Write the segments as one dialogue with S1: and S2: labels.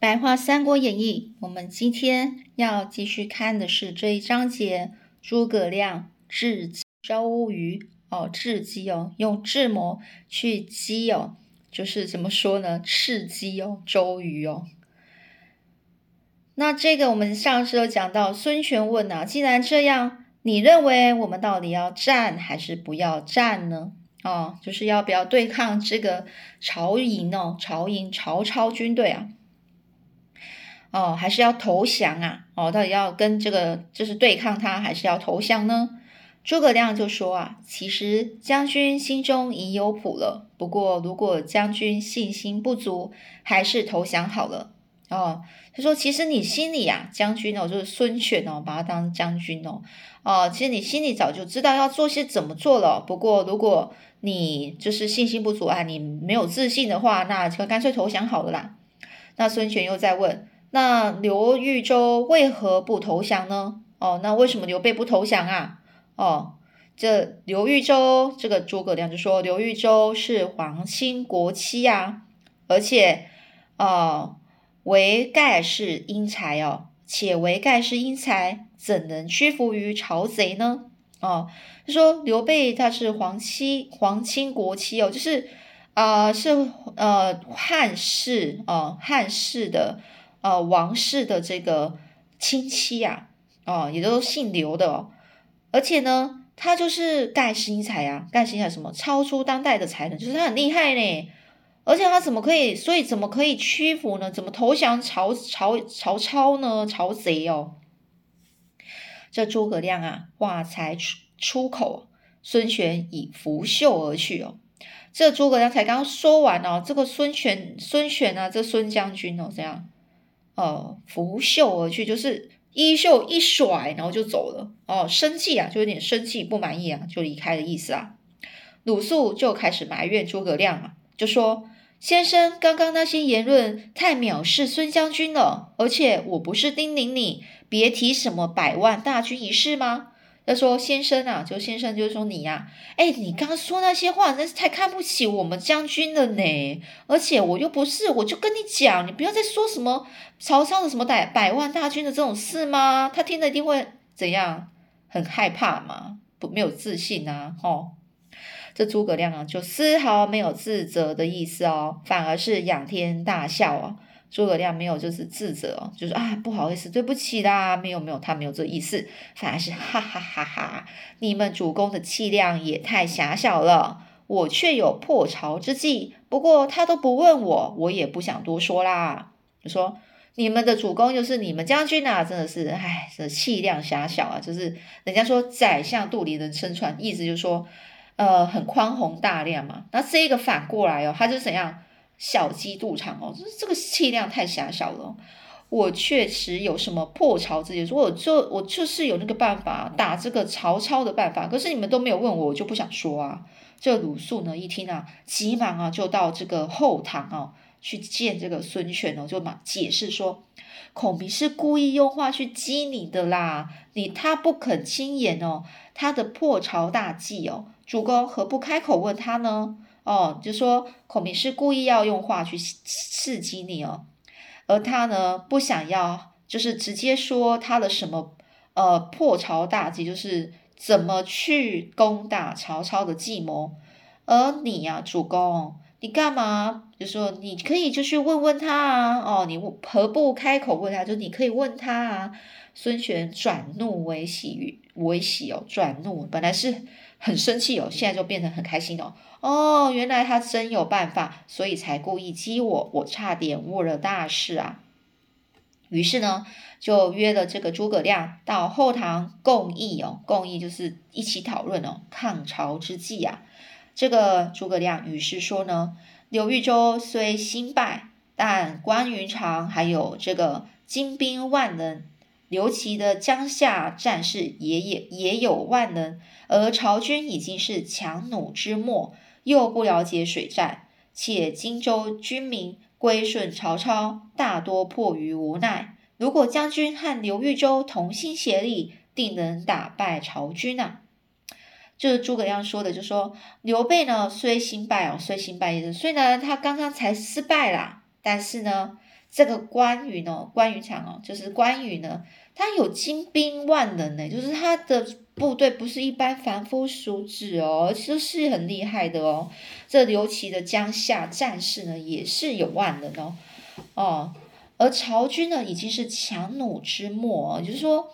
S1: 白话《三国演义》，我们今天要继续看的是这一章节：诸葛亮智周瑜哦，智击哦，用智谋去激哦，就是怎么说呢？刺激哦，周瑜哦。那这个我们上次有讲到，孙权问啊，既然这样，你认为我们到底要战还是不要战呢？哦，就是要不要对抗这个曹营哦？曹营曹操军队啊？哦，还是要投降啊？哦，到底要跟这个就是对抗他，还是要投降呢？诸葛亮就说啊，其实将军心中已有谱了。不过如果将军信心不足，还是投降好了。哦，他说，其实你心里啊，将军哦，就是孙权哦，把他当将军哦。哦，其实你心里早就知道要做些怎么做了。不过如果你就是信心不足啊，你没有自信的话，那就干脆投降好了啦。那孙权又在问，那刘豫州为何不投降呢？哦，那为什么刘备不投降啊？哦，这刘豫州，这个诸葛亮就说，刘豫州是皇亲国戚啊，而且，哦，为盖世英才哦，且为盖世英才，怎能屈服于曹贼呢？哦，就说刘备他是皇亲皇亲国戚哦，就是啊是呃汉室哦汉室的呃王室的这个亲戚呀哦，也都姓刘的哦，而且呢他就是盖世英才啊，盖世英才什么超出当代的才能，就是他很厉害呢，而且他怎么可以，所以怎么可以屈服呢？怎么投降曹曹曹操呢？曹贼哦。这诸葛亮啊，话才出出口，孙权已拂袖而去哦。这诸葛亮才刚刚说完哦，这个孙权孙权啊，这孙将军哦，这样，呃，拂袖而去，就是衣袖一甩，然后就走了哦。生气啊，就有点生气，不满意啊，就离开的意思啊。鲁肃就开始埋怨诸葛亮啊，就说。先生，刚刚那些言论太藐视孙将军了，而且我不是叮咛你别提什么百万大军一事吗？他说：“先生啊，就先生就是说你呀，哎，你刚刚说那些话真是太看不起我们将军了呢。而且我又不是，我就跟你讲，你不要再说什么曹操的什么百百万大军的这种事吗？他听了一定会怎样？很害怕嘛，不没有自信啊，吼。”这诸葛亮啊，就丝毫没有自责的意思哦，反而是仰天大笑哦。诸葛亮没有就是自责，就是啊不好意思，对不起啦，没有没有，他没有这意思，反而是哈哈哈哈！你们主公的气量也太狭小了，我却有破巢之计。不过他都不问我，我也不想多说啦。就说你们的主公就是你们将军啊，真的是唉，这气量狭小啊，就是人家说宰相肚里能撑船，意思就是说。呃，很宽宏大量嘛，那这个反过来哦，他是怎样小鸡肚肠哦，就是这个气量太狭小了。我确实有什么破巢之计，说我就我就是有那个办法打这个曹操的办法，可是你们都没有问我，我就不想说啊。这鲁肃呢一听啊，急忙啊就到这个后堂啊去见这个孙权哦，就嘛解释说，孔明是故意用话去激你的啦，你他不肯轻言哦，他的破巢大计哦。主公何不开口问他呢？哦，就说孔明是故意要用话去刺激你哦，而他呢不想要，就是直接说他的什么呃破巢大计，就是怎么去攻打曹操的计谋。而你呀，主公，你干嘛？就说你可以就去问问他啊。哦，你何不开口问他？就你可以问他啊。孙权转怒为喜，为喜哦，转怒本来是。很生气哦，现在就变成很开心哦。哦，原来他真有办法，所以才故意激我，我差点误了大事啊。于是呢，就约了这个诸葛亮到后堂共议哦，共议就是一起讨论哦，抗曹之计啊。这个诸葛亮于是说呢，刘豫州虽新败，但关云长还有这个精兵万人。刘琦的江夏战士也也也有万能，而曹军已经是强弩之末，又不了解水战，且荆州军民归顺曹操，大多迫于无奈。如果将军和刘豫州同心协力，定能打败曹军啊！就是诸葛亮说的，就说刘备呢虽新败哦，虽新败，虽然他刚刚才失败啦，但是呢。这个关羽呢，关羽场哦，就是关羽呢，他有精兵万人呢，就是他的部队不是一般凡夫俗子哦，就是很厉害的哦。这刘琦的江夏战士呢，也是有万人哦，哦，而曹军呢，已经是强弩之末，就是说。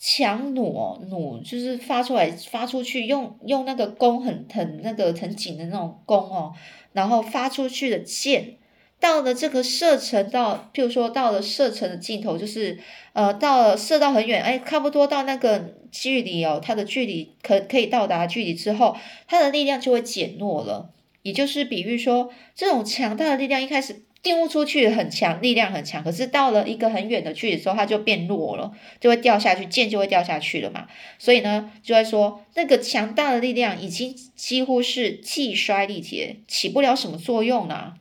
S1: 强弩哦，弩就是发出来发出去，用用那个弓很很那个很紧的那种弓哦，然后发出去的箭，到了这个射程到，譬如说到了射程的尽头，就是呃到了射到很远，哎，差不多到那个距离哦，它的距离可可以到达距离之后，它的力量就会减弱了，也就是比喻说，这种强大的力量一开始。丢出去很强，力量很强，可是到了一个很远的距离之后，它就变弱了，就会掉下去，箭就会掉下去了嘛。所以呢，就会说那个强大的力量已经几乎是气衰力竭，起不了什么作用了。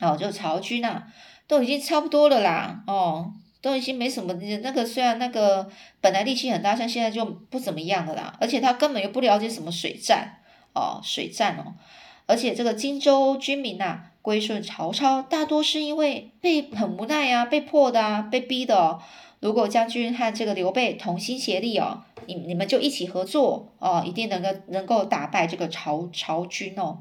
S1: 哦，就曹军啊，都已经差不多了啦。哦，都已经没什么那个，虽然那个本来力气很大，像现在就不怎么样了啦。而且他根本又不了解什么水战哦，水战哦。而且这个荆州军民呐。归顺曹操，大多是因为被很无奈啊，被迫的啊，被逼的哦。如果将军和这个刘备同心协力哦，你你们就一起合作哦，一定能够能够打败这个曹曹军哦。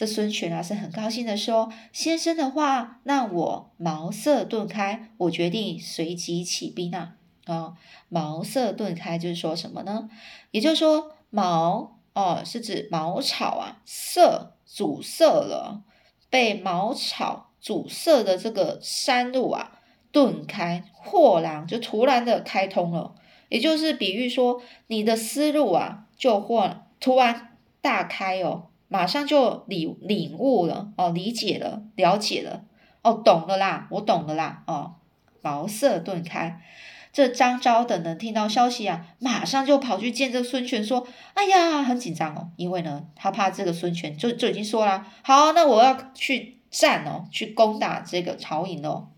S1: 这孙权啊是很高兴的说：“先生的话，那我茅塞顿开，我决定随即起兵啊。”啊，茅塞顿开就是说什么呢？也就是说茅哦是指茅草啊，塞阻塞了。被茅草阻塞的这个山路啊，顿开，豁然就突然的开通了，也就是比喻说，你的思路啊，就豁突然大开哦，马上就领领悟了哦，理解了，了解了哦，懂了啦，我懂了啦哦，茅塞顿开。这张昭等人听到消息啊，马上就跑去见这个孙权，说：“哎呀，很紧张哦，因为呢，他怕这个孙权就就已经说了，好，那我要去战哦，去攻打这个曹营哦。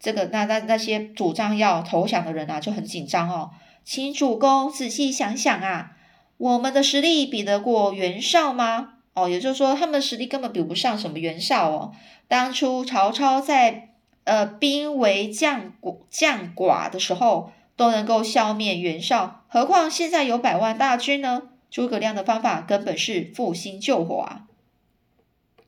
S1: 这个那那那些主张要投降的人啊，就很紧张哦。请主公仔细想想啊，我们的实力比得过袁绍吗？哦，也就是说，他们的实力根本比不上什么袁绍哦。当初曹操在。呃，兵为将将寡的时候，都能够消灭袁绍，何况现在有百万大军呢？诸葛亮的方法根本是复兴救火啊！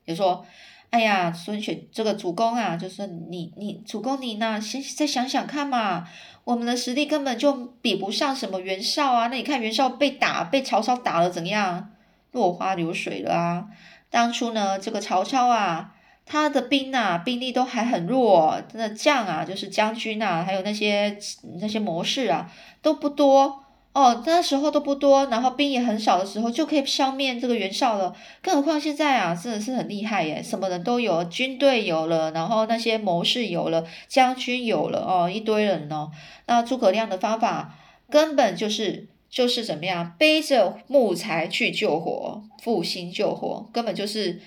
S1: 就说，哎呀，孙权这个主公啊，就是你你主公你呢，先再想想看嘛，我们的实力根本就比不上什么袁绍啊！那你看袁绍被打，被曹操打了怎样？落花流水了啊！当初呢，这个曹操啊。他的兵啊，兵力都还很弱，真的将啊，就是将军啊，还有那些那些谋士啊，都不多哦。那时候都不多，然后兵也很少的时候，就可以消灭这个袁绍了。更何况现在啊，真的是很厉害耶，什么人都有，军队有了，然后那些谋士有了，将军有了哦，一堆人哦。那诸葛亮的方法根本就是就是怎么样，背着木材去救火，复兴救火，根本就是。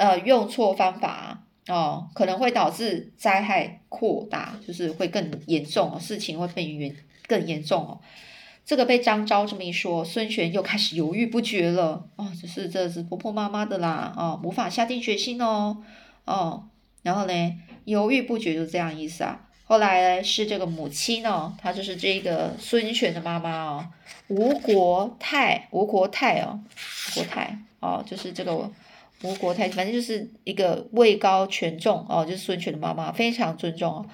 S1: 呃，用错方法哦，可能会导致灾害扩大，就是会更严重哦，事情会变严更严重哦。这个被张昭这么一说，孙权又开始犹豫不决了哦，只是这是婆婆妈妈的啦哦，无法下定决心哦哦，然后呢，犹豫不决就这样意思啊。后来是这个母亲哦，她就是这个孙权的妈妈哦，吴国太，吴国太哦，国太哦，就是这个。吴国太，反正就是一个位高权重哦，就是孙权的妈妈，非常尊重哦，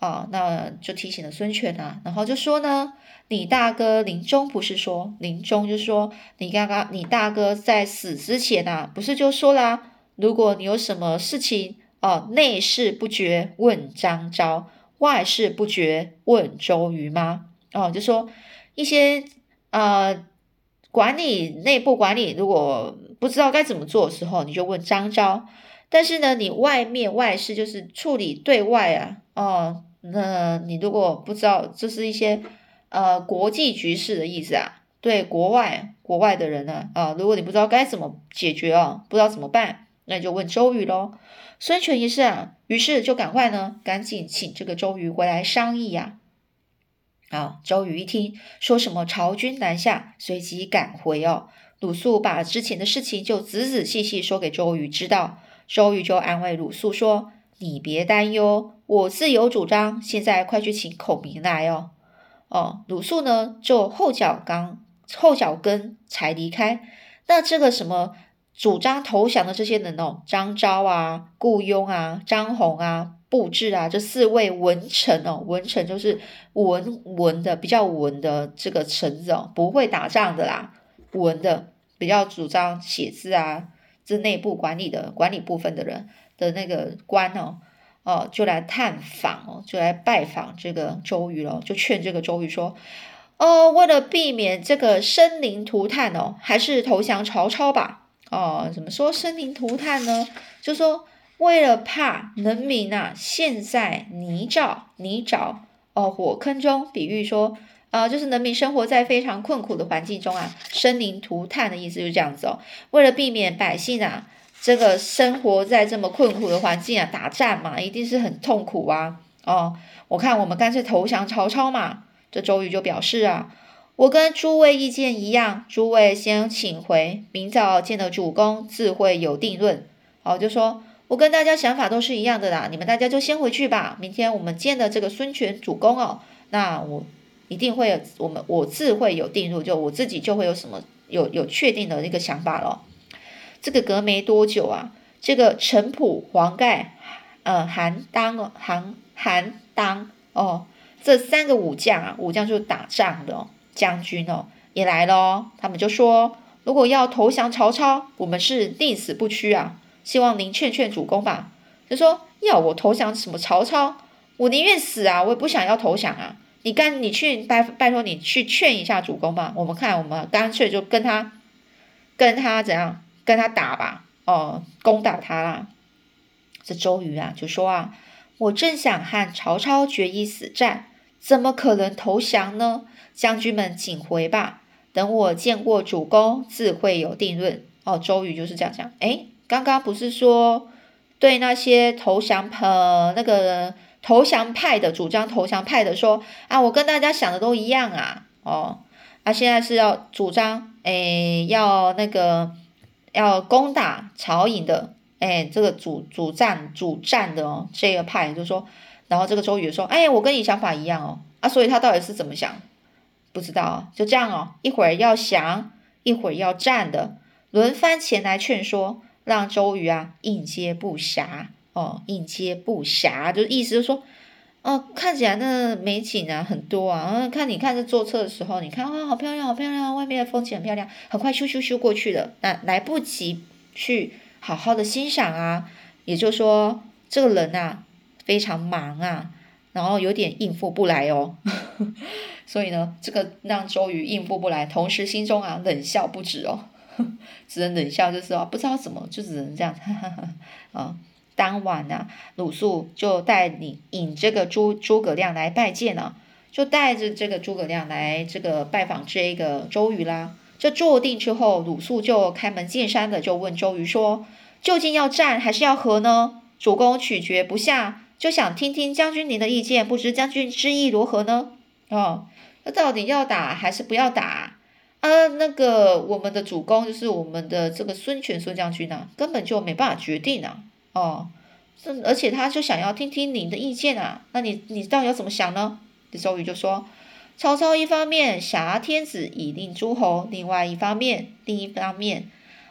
S1: 啊，那就提醒了孙权啊，然后就说呢，你大哥临终不是说临终，就是说你刚刚你大哥在死之前呐，不是就说啦，如果你有什么事情哦，内事不决问张昭，外事不决问周瑜吗？哦，就说一些呃管理内部管理，如果。不知道该怎么做的时候，你就问张昭。但是呢，你外面外事就是处理对外啊，哦，那你如果不知道，这是一些呃国际局势的意思啊，对国外国外的人呢，啊，如果你不知道该怎么解决哦，不知道怎么办，那就问周瑜喽。孙权一是啊，于是就赶快呢，赶紧请这个周瑜回来商议呀。啊，周瑜一听说什么曹军南下，随即赶回哦。鲁肃把之前的事情就仔仔细细说给周瑜知道，周瑜就安慰鲁肃说：“你别担忧，我自有主张。现在快去请孔明来哦。哦，鲁肃呢就后脚刚后脚跟才离开。那这个什么主张投降的这些人哦，张昭啊、顾雍啊、张宏啊、布置啊，这四位文臣哦，文臣就是文文的比较文的这个臣子哦，不会打仗的啦，文的比较主张写字啊，这内部管理的管理部分的人的那个官哦。哦，就来探访哦，就来拜访这个周瑜了，就劝这个周瑜说：“哦，为了避免这个生灵涂炭哦，还是投降曹操吧。”哦，怎么说生灵涂炭呢？就说为了怕人民啊，陷在泥沼、泥沼哦火坑中，比喻说啊，就是人民生活在非常困苦的环境中啊，生灵涂炭的意思就是这样子哦，为了避免百姓啊。这个生活在这么困苦的环境啊，打战嘛，一定是很痛苦啊。哦，我看我们干脆投降曹操嘛。这周瑜就表示啊，我跟诸位意见一样，诸位先请回，明早见了主公，自会有定论。哦，就说我跟大家想法都是一样的啦，你们大家就先回去吧。明天我们见的这个孙权主公哦，那我一定会有，我们我自会有定论，就我自己就会有什么有有确定的那个想法了。这个隔没多久啊，这个陈普、黄盖、呃韩当、韩韩当哦，这三个武将啊，武将就是打仗的哦将军哦，也来了哦。他们就说，如果要投降曹操，我们是宁死不屈啊！希望您劝劝主公吧。就说要我投降什么曹操，我宁愿死啊，我也不想要投降啊！你干，你去拜拜托你去劝一下主公吧。我们看，我们干脆就跟他，跟他怎样？跟他打吧，哦，攻打他啦！这周瑜啊，就说啊，我正想和曹操决一死战，怎么可能投降呢？将军们请回吧，等我见过主公，自会有定论。哦，周瑜就是这样讲。哎，刚刚不是说对那些投降呃那个投降派的主张投降派的说啊，我跟大家想的都一样啊，哦，啊，现在是要主张，哎，要那个。要攻打曹营的，哎，这个主主战主战的哦，这个派就说，然后这个周瑜说，哎，我跟你想法一样哦，啊，所以他到底是怎么想？不知道，就这样哦，一会儿要降，一会儿要战的，轮番前来劝说，让周瑜啊应接不暇。哦，应接不暇，就意思就是说。哦，看起来那美景啊很多啊，看你看这坐车的时候，你看哇，好漂亮，好漂亮，外面的风景很漂亮，很快咻咻咻过去了，那来不及去好好的欣赏啊，也就是说，这个人呐非常忙啊，然后有点应付不来哦，所以呢，这个让周瑜应付不来，同时心中啊冷笑不止哦，只能冷笑，就是哦不知道怎么，就只能这样，哈哈哈啊。当晚呢，鲁肃就带领引这个诸诸葛亮来拜见了，就带着这个诸葛亮来这个拜访这个周瑜啦。这坐定之后，鲁肃就开门见山的就问周瑜说：“究竟要战还是要和呢？主公取决不下，就想听听将军您的意见，不知将军之意如何呢？”哦，那到底要打还是不要打？啊，那个我们的主公就是我们的这个孙权孙将军呢，根本就没办法决定啊。哦，这而且他就想要听听您的意见啊，那你你到底要怎么想呢？周瑜就说：曹操一方面挟天子以令诸侯，另外一方面，另一方面，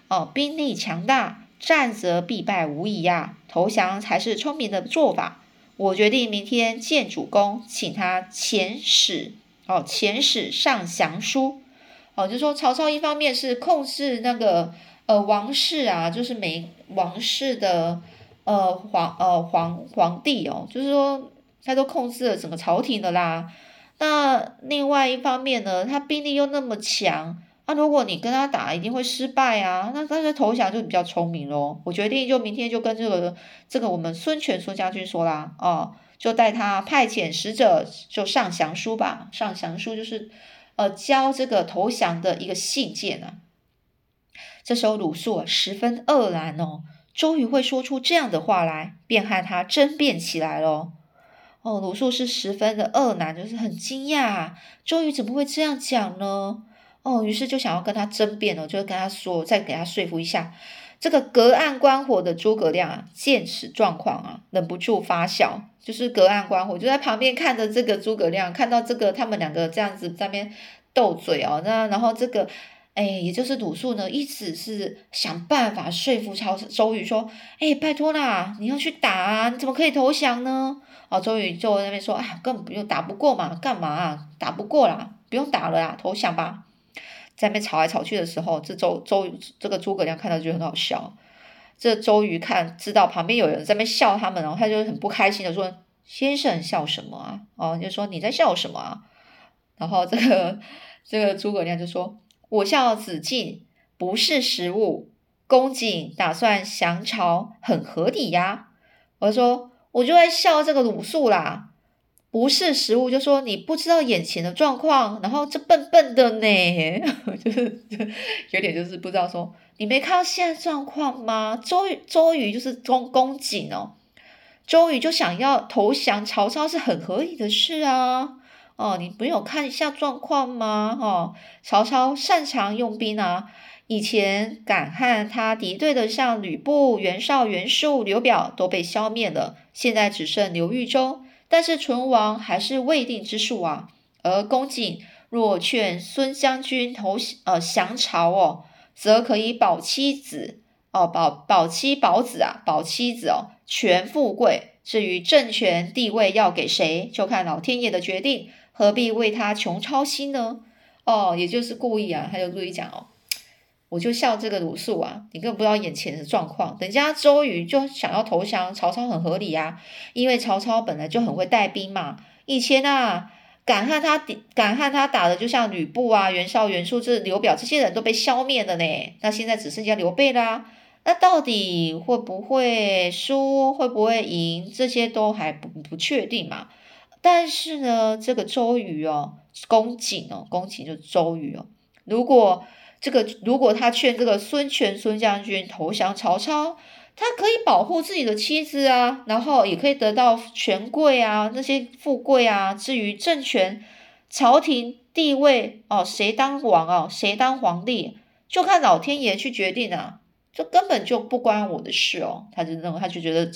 S1: 哦，兵力强大，战则必败无疑呀，投降才是聪明的做法。我决定明天见主公，请他遣使哦，遣使上降书。哦，就说曹操一方面是控制那个。呃，王室啊，就是每王室的呃皇呃皇皇帝哦，就是说他都控制了整个朝廷的啦。那另外一方面呢，他兵力又那么强，那如果你跟他打，一定会失败啊。那但是投降就比较聪明咯。我决定就明天就跟这个这个我们孙权孙将军说啦，哦，就带他派遣使者就上降书吧。上降书就是呃交这个投降的一个信件啊。这时候鲁肃十分愕然哦，周瑜会说出这样的话来，便和他争辩起来了。哦，鲁肃是十分的愕然，就是很惊讶，周瑜怎么会这样讲呢？哦，于是就想要跟他争辩哦，就跟他说，再给他说服一下。这个隔岸观火的诸葛亮啊，见此状况啊，忍不住发笑。就是隔岸观火，就在旁边看着这个诸葛亮，看到这个他们两个这样子在那边斗嘴哦，那然后这个。哎，也就是鲁肃呢，一直是想办法说服曹周瑜说：“哎，拜托啦，你要去打啊，你怎么可以投降呢？”哦，周瑜就在那边说：“哎，根本不用打不过嘛，干嘛啊打不过啦？不用打了啦，投降吧。”在那吵来吵去的时候，这周周这个诸葛亮看到就很好笑。这周瑜看知道旁边有人在那笑他们，然后他就很不开心的说：“先生笑什么啊？”哦，就说你在笑什么啊？然后这个这个诸葛亮就说。我笑子敬不是食物，公瑾打算降朝很合理呀。我说我就在笑这个鲁肃啦，不是食物，就说你不知道眼前的状况，然后这笨笨的呢，就是 有点就是不知道说你没看到现在状况吗？周瑜周瑜就是公公瑾哦，周瑜就想要投降曹操是很合理的事啊。哦，你没有看一下状况吗？哦，曹操擅长用兵啊，以前敢和他敌对的像吕布、袁绍、袁术、刘表都被消灭了，现在只剩刘豫州，但是存亡还是未定之数啊。而公瑾若劝孙将军投呃降曹哦，则可以保妻子哦，保保妻保子啊，保妻子哦，全富贵。至于政权地位要给谁，就看老天爷的决定。何必为他穷操心呢？哦，也就是故意啊，他就故意讲哦，我就笑这个鲁肃啊，你根本不知道眼前的状况。人家周瑜就想要投降曹操，很合理啊，因为曹操本来就很会带兵嘛。以前啊，敢和他敢和他打的，就像吕布啊、袁绍、袁术、这刘表这些人都被消灭了呢。那现在只剩下刘备啦，那到底会不会输，会不会赢，这些都还不不确定嘛。但是呢，这个周瑜哦，公瑾哦，公瑾就周瑜哦。如果这个，如果他劝这个孙权孙将军投降曹操，他可以保护自己的妻子啊，然后也可以得到权贵啊，那些富贵啊。至于政权、朝廷地位哦，谁当王哦，谁当皇帝，就看老天爷去决定啊，这根本就不关我的事哦。他就认为，他就觉得，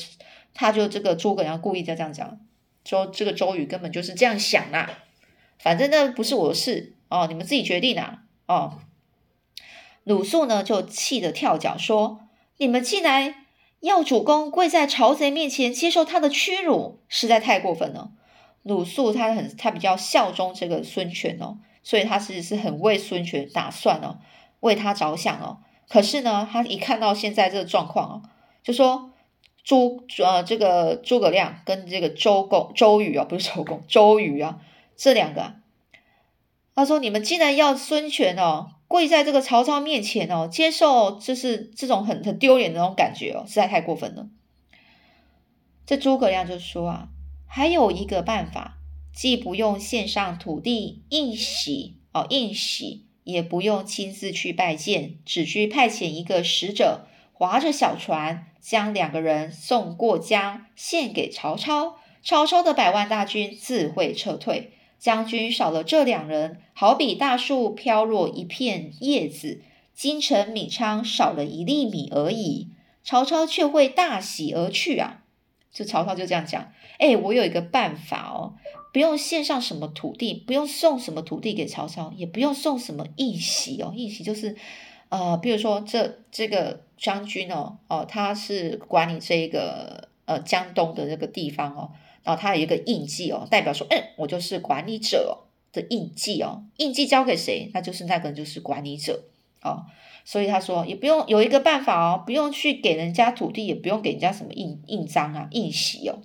S1: 他就这个诸葛亮故意在这样讲。说这个周瑜根本就是这样想啦，反正那不是我的事哦，你们自己决定啊哦。鲁肃呢就气得跳脚说：“你们竟然要主公跪在曹贼面前接受他的屈辱，实在太过分了。”鲁肃他很他比较效忠这个孙权哦，所以他其实是很为孙权打算哦，为他着想哦。可是呢，他一看到现在这个状况哦，就说。诸呃，这个诸葛亮跟这个周公、周瑜啊，不是周公，周瑜啊，这两个，他说：“你们既然要孙权哦，跪在这个曹操面前哦，接受就是这种很很丢脸的那种感觉哦，实在太过分了。”这诸葛亮就说啊，还有一个办法，既不用献上土地应喜哦，应喜，也不用亲自去拜见，只需派遣一个使者，划着小船。将两个人送过江，献给曹操。曹操的百万大军自会撤退。将军少了这两人，好比大树飘落一片叶子，京城米仓少了一粒米而已。曹操却会大喜而去啊！就曹操就这样讲：哎，我有一个办法哦，不用献上什么土地，不用送什么土地给曹操，也不用送什么义喜哦。义喜就是。呃，比如说这这个将军哦，哦，他是管理这个呃江东的这个地方哦，然后他有一个印记哦，代表说，嗯，我就是管理者的印记哦，印记交给谁，那就是那个人就是管理者哦，所以他说也不用有一个办法哦，不用去给人家土地，也不用给人家什么印印章啊、印玺哦，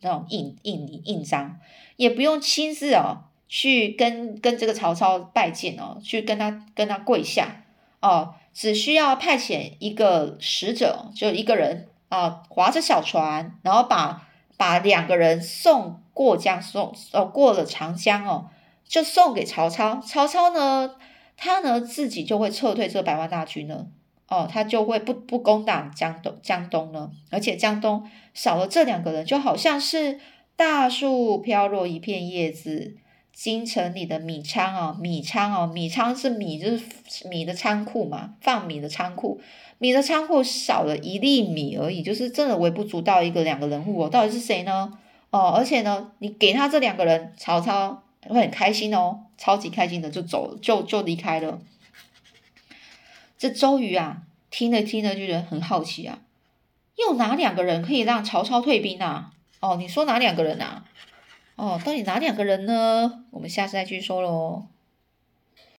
S1: 那种印印印章，也不用亲自哦去跟跟这个曹操拜见哦，去跟他跟他跪下。哦，只需要派遣一个使者，就一个人啊，划着小船，然后把把两个人送过江，送哦过了长江哦，就送给曹操。曹操呢，他呢自己就会撤退这百万大军呢，哦，他就会不不攻打江东江东呢，而且江东少了这两个人，就好像是大树飘落一片叶子。京城里的米仓哦，米仓哦，米仓是米，就是米的仓库嘛，放米的仓库。米的仓库少了一粒米而已，就是真的微不足道一个两个人物哦，到底是谁呢？哦，而且呢，你给他这两个人，曹操会很开心哦，超级开心的就走，就就离开了。这周瑜啊，听了听着就觉得很好奇啊，又哪两个人可以让曹操退兵啊？哦，你说哪两个人啊？哦，到底哪两个人呢？我们下次再继续说喽。